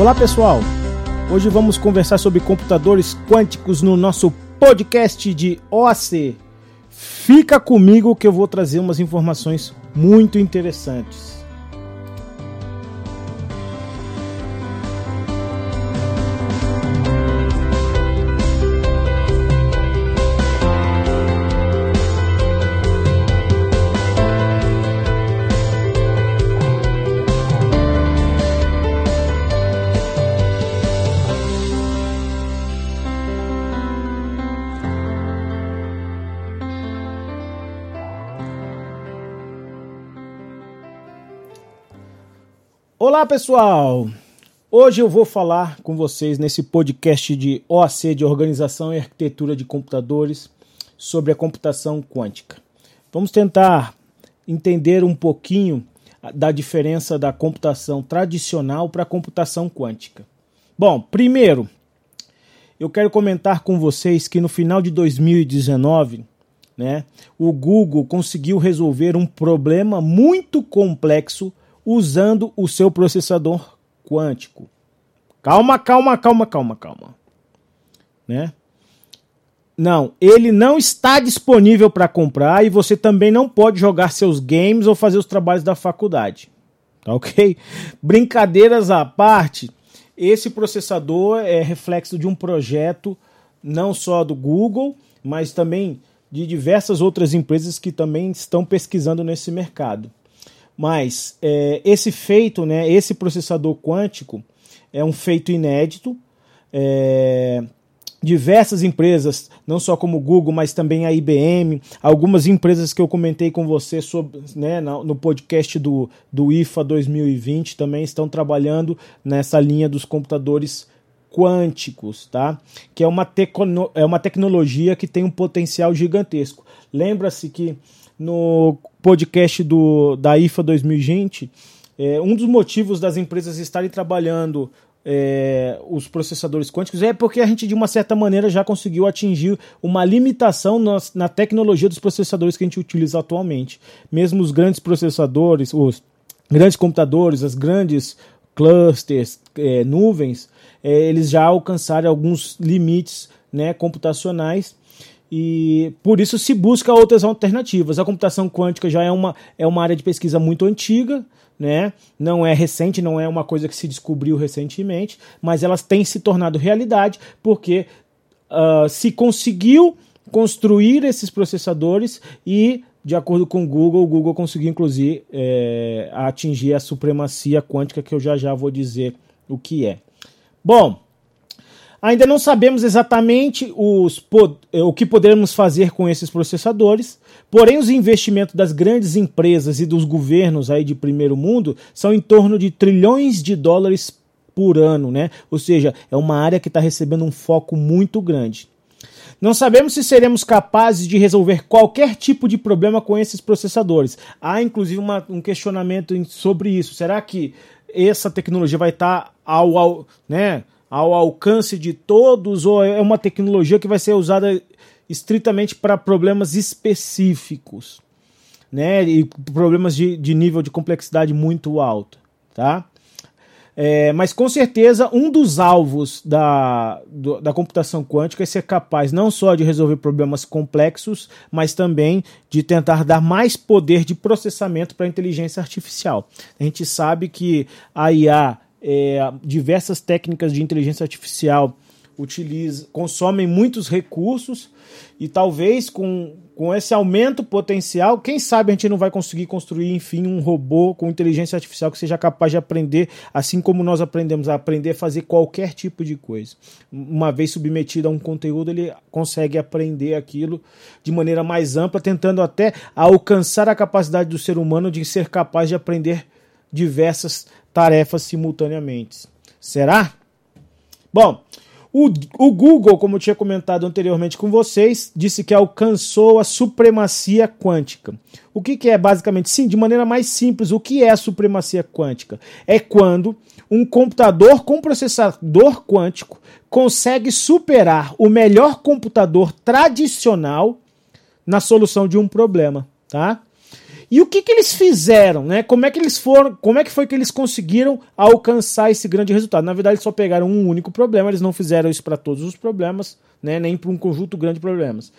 Olá pessoal, hoje vamos conversar sobre computadores quânticos no nosso podcast de OAC. Fica comigo que eu vou trazer umas informações muito interessantes. Olá pessoal! Hoje eu vou falar com vocês nesse podcast de OAC, de Organização e Arquitetura de Computadores, sobre a computação quântica. Vamos tentar entender um pouquinho da diferença da computação tradicional para a computação quântica. Bom, primeiro, eu quero comentar com vocês que no final de 2019, né, o Google conseguiu resolver um problema muito complexo usando o seu processador quântico. Calma, calma, calma, calma, calma. Né? Não, ele não está disponível para comprar e você também não pode jogar seus games ou fazer os trabalhos da faculdade. Tá ok? Brincadeiras à parte, esse processador é reflexo de um projeto não só do Google, mas também de diversas outras empresas que também estão pesquisando nesse mercado. Mas é, esse feito, né, esse processador quântico, é um feito inédito. É, diversas empresas, não só como Google, mas também a IBM, algumas empresas que eu comentei com você sobre, né, no podcast do, do IFA 2020 também estão trabalhando nessa linha dos computadores quânticos, tá? Que é uma, tecno, é uma tecnologia que tem um potencial gigantesco. Lembra-se que no podcast do, da IFA 2020, é, um dos motivos das empresas estarem trabalhando é, os processadores quânticos é porque a gente, de uma certa maneira, já conseguiu atingir uma limitação na, na tecnologia dos processadores que a gente utiliza atualmente. Mesmo os grandes processadores, os grandes computadores, as grandes clusters, é, nuvens, é, eles já alcançaram alguns limites né, computacionais e por isso se busca outras alternativas. A computação quântica já é uma, é uma área de pesquisa muito antiga, né? não é recente, não é uma coisa que se descobriu recentemente, mas elas têm se tornado realidade porque uh, se conseguiu construir esses processadores e, de acordo com o Google, o Google conseguiu inclusive é, atingir a supremacia quântica, que eu já já vou dizer o que é. Bom, Ainda não sabemos exatamente os, eh, o que poderemos fazer com esses processadores, porém os investimentos das grandes empresas e dos governos aí de primeiro mundo são em torno de trilhões de dólares por ano, né? Ou seja, é uma área que está recebendo um foco muito grande. Não sabemos se seremos capazes de resolver qualquer tipo de problema com esses processadores. Há inclusive uma, um questionamento sobre isso. Será que essa tecnologia vai estar tá ao, ao né? Ao alcance de todos ou é uma tecnologia que vai ser usada estritamente para problemas específicos, né? E problemas de, de nível de complexidade muito alto, tá? É, mas com certeza um dos alvos da, do, da computação quântica é ser capaz não só de resolver problemas complexos, mas também de tentar dar mais poder de processamento para a inteligência artificial. A gente sabe que a IA é, diversas técnicas de inteligência artificial utiliza, consomem muitos recursos e talvez com, com esse aumento potencial, quem sabe a gente não vai conseguir construir, enfim, um robô com inteligência artificial que seja capaz de aprender, assim como nós aprendemos a aprender a fazer qualquer tipo de coisa. Uma vez submetido a um conteúdo, ele consegue aprender aquilo de maneira mais ampla, tentando até alcançar a capacidade do ser humano de ser capaz de aprender diversas tarefas simultaneamente. Será? Bom, o, o, Google, como eu tinha comentado anteriormente com vocês, disse que alcançou a supremacia quântica. O que, que, é basicamente? Sim, de maneira mais simples, o que é a supremacia quântica? É quando um computador com processador quântico consegue superar o melhor computador tradicional na solução de um problema, tá? E o que, que eles fizeram, né? Como é que eles foram, como é que foi que eles conseguiram alcançar esse grande resultado? Na verdade, eles só pegaram um único problema, eles não fizeram isso para todos os problemas, né? Nem para um conjunto grande de problemas.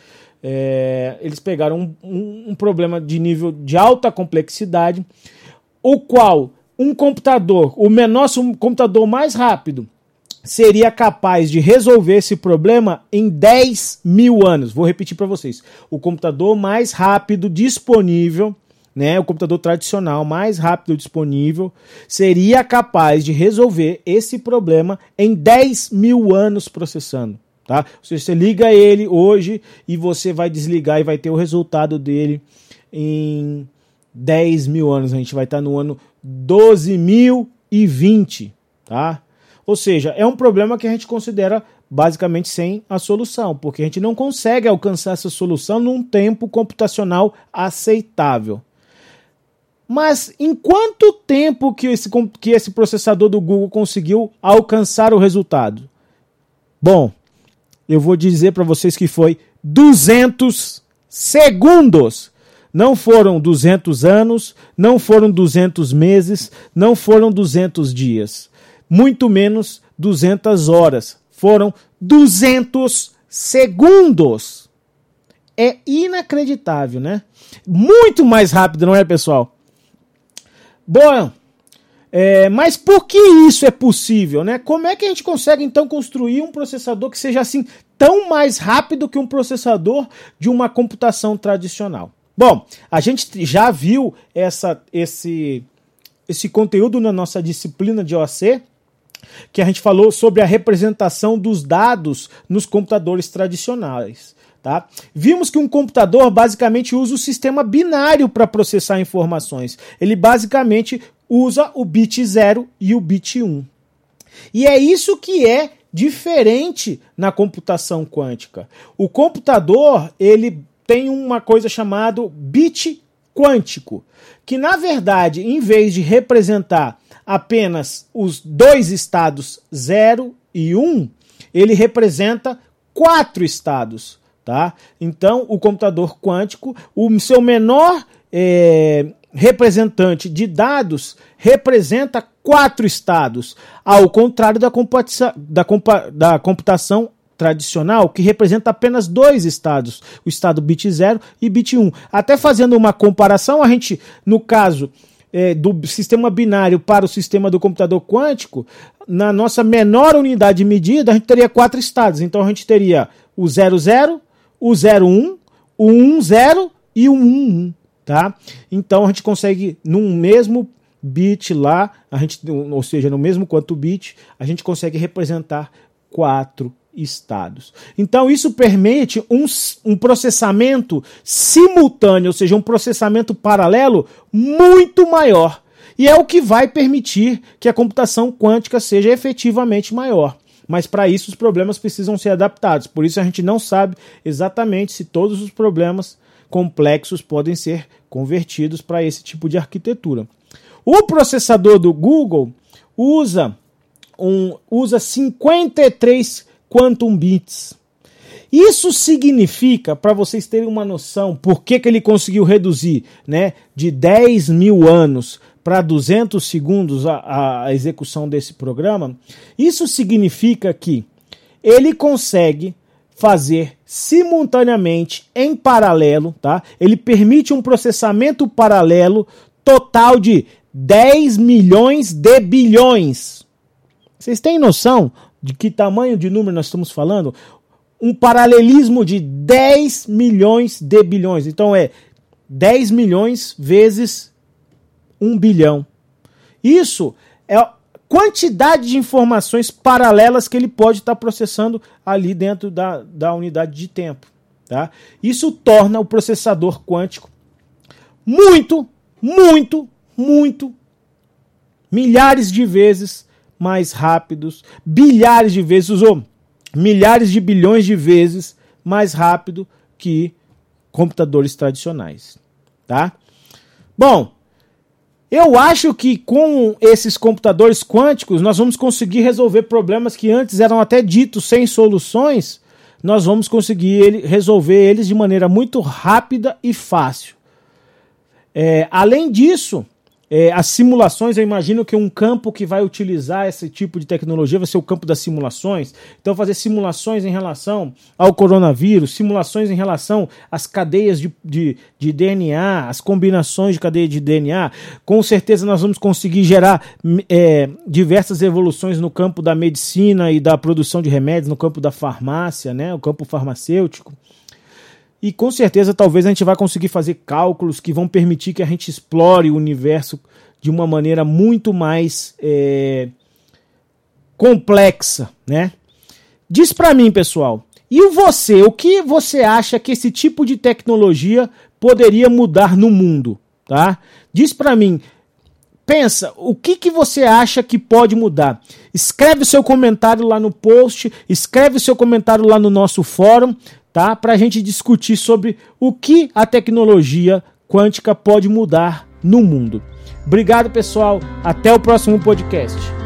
É, eles pegaram um, um, um problema de nível de alta complexidade, o qual um computador, o menor um computador mais rápido, seria capaz de resolver esse problema em 10 mil anos. Vou repetir para vocês: o computador mais rápido disponível, né, o computador tradicional mais rápido disponível, seria capaz de resolver esse problema em 10 mil anos processando. Tá? Você liga ele hoje e você vai desligar e vai ter o resultado dele em 10 mil anos. A gente vai estar no ano 12.020, tá? Ou seja, é um problema que a gente considera basicamente sem a solução, porque a gente não consegue alcançar essa solução num tempo computacional aceitável. Mas em quanto tempo que esse, que esse processador do Google conseguiu alcançar o resultado? Bom, eu vou dizer para vocês que foi 200 segundos. Não foram 200 anos, não foram 200 meses, não foram 200 dias, muito menos 200 horas. Foram 200 segundos. É inacreditável, né? Muito mais rápido, não é, pessoal? Bom, é, mas por que isso é possível, né? Como é que a gente consegue então construir um processador que seja assim tão mais rápido que um processador de uma computação tradicional? Bom, a gente já viu essa, esse, esse conteúdo na nossa disciplina de OAC, que a gente falou sobre a representação dos dados nos computadores tradicionais. Tá? Vimos que um computador basicamente usa o sistema binário para processar informações. Ele basicamente usa o bit 0 e o bit 1. Um. E é isso que é diferente na computação quântica. O computador, ele tem uma coisa chamada bit quântico, que na verdade, em vez de representar apenas os dois estados 0 e 1, um, ele representa quatro estados, tá? Então, o computador quântico, o seu menor é, representante de dados representa quatro estados, ao contrário da, da, da computação tradicional, que representa apenas dois estados, o estado bit 0 e bit 1. Um. Até fazendo uma comparação, a gente, no caso é, do sistema binário para o sistema do computador quântico, na nossa menor unidade de medida, a gente teria quatro estados. Então a gente teria o 00, o 01, o 10 e o 11 tá? Então a gente consegue num mesmo bit lá, a gente, ou seja, no mesmo quanto bit, a gente consegue representar quatro estados. Então isso permite um, um processamento simultâneo, ou seja, um processamento paralelo muito maior. E é o que vai permitir que a computação quântica seja efetivamente maior. Mas para isso os problemas precisam ser adaptados. Por isso a gente não sabe exatamente se todos os problemas complexos podem ser convertidos para esse tipo de arquitetura. O processador do Google usa um usa 53 quantum bits. Isso significa, para vocês terem uma noção, por que, que ele conseguiu reduzir né, de 10 mil anos para 200 segundos a, a execução desse programa, isso significa que ele consegue fazer simultaneamente em paralelo, tá? Ele permite um processamento paralelo total de 10 milhões de bilhões. Vocês têm noção de que tamanho de número nós estamos falando? Um paralelismo de 10 milhões de bilhões. Então é 10 milhões vezes 1 bilhão. Isso é quantidade de informações paralelas que ele pode estar processando ali dentro da, da unidade de tempo. Tá? Isso torna o processador quântico muito, muito, muito, milhares de vezes mais rápidos, bilhares de vezes, ou milhares de bilhões de vezes mais rápido que computadores tradicionais. Tá? Bom, eu acho que com esses computadores quânticos nós vamos conseguir resolver problemas que antes eram até ditos sem soluções. Nós vamos conseguir ele, resolver eles de maneira muito rápida e fácil. É, além disso, é, as simulações, eu imagino que um campo que vai utilizar esse tipo de tecnologia vai ser o campo das simulações. Então, fazer simulações em relação ao coronavírus, simulações em relação às cadeias de, de, de DNA, as combinações de cadeia de DNA. Com certeza, nós vamos conseguir gerar é, diversas evoluções no campo da medicina e da produção de remédios, no campo da farmácia, né, o campo farmacêutico. E com certeza, talvez a gente vai conseguir fazer cálculos que vão permitir que a gente explore o universo de uma maneira muito mais é, complexa, né? Diz para mim, pessoal, e você, o que você acha que esse tipo de tecnologia poderia mudar no mundo, tá? Diz para mim, pensa, o que, que você acha que pode mudar? Escreve o seu comentário lá no post, escreve o seu comentário lá no nosso fórum, tá? Para a gente discutir sobre o que a tecnologia quântica pode mudar no mundo. Obrigado, pessoal. Até o próximo podcast.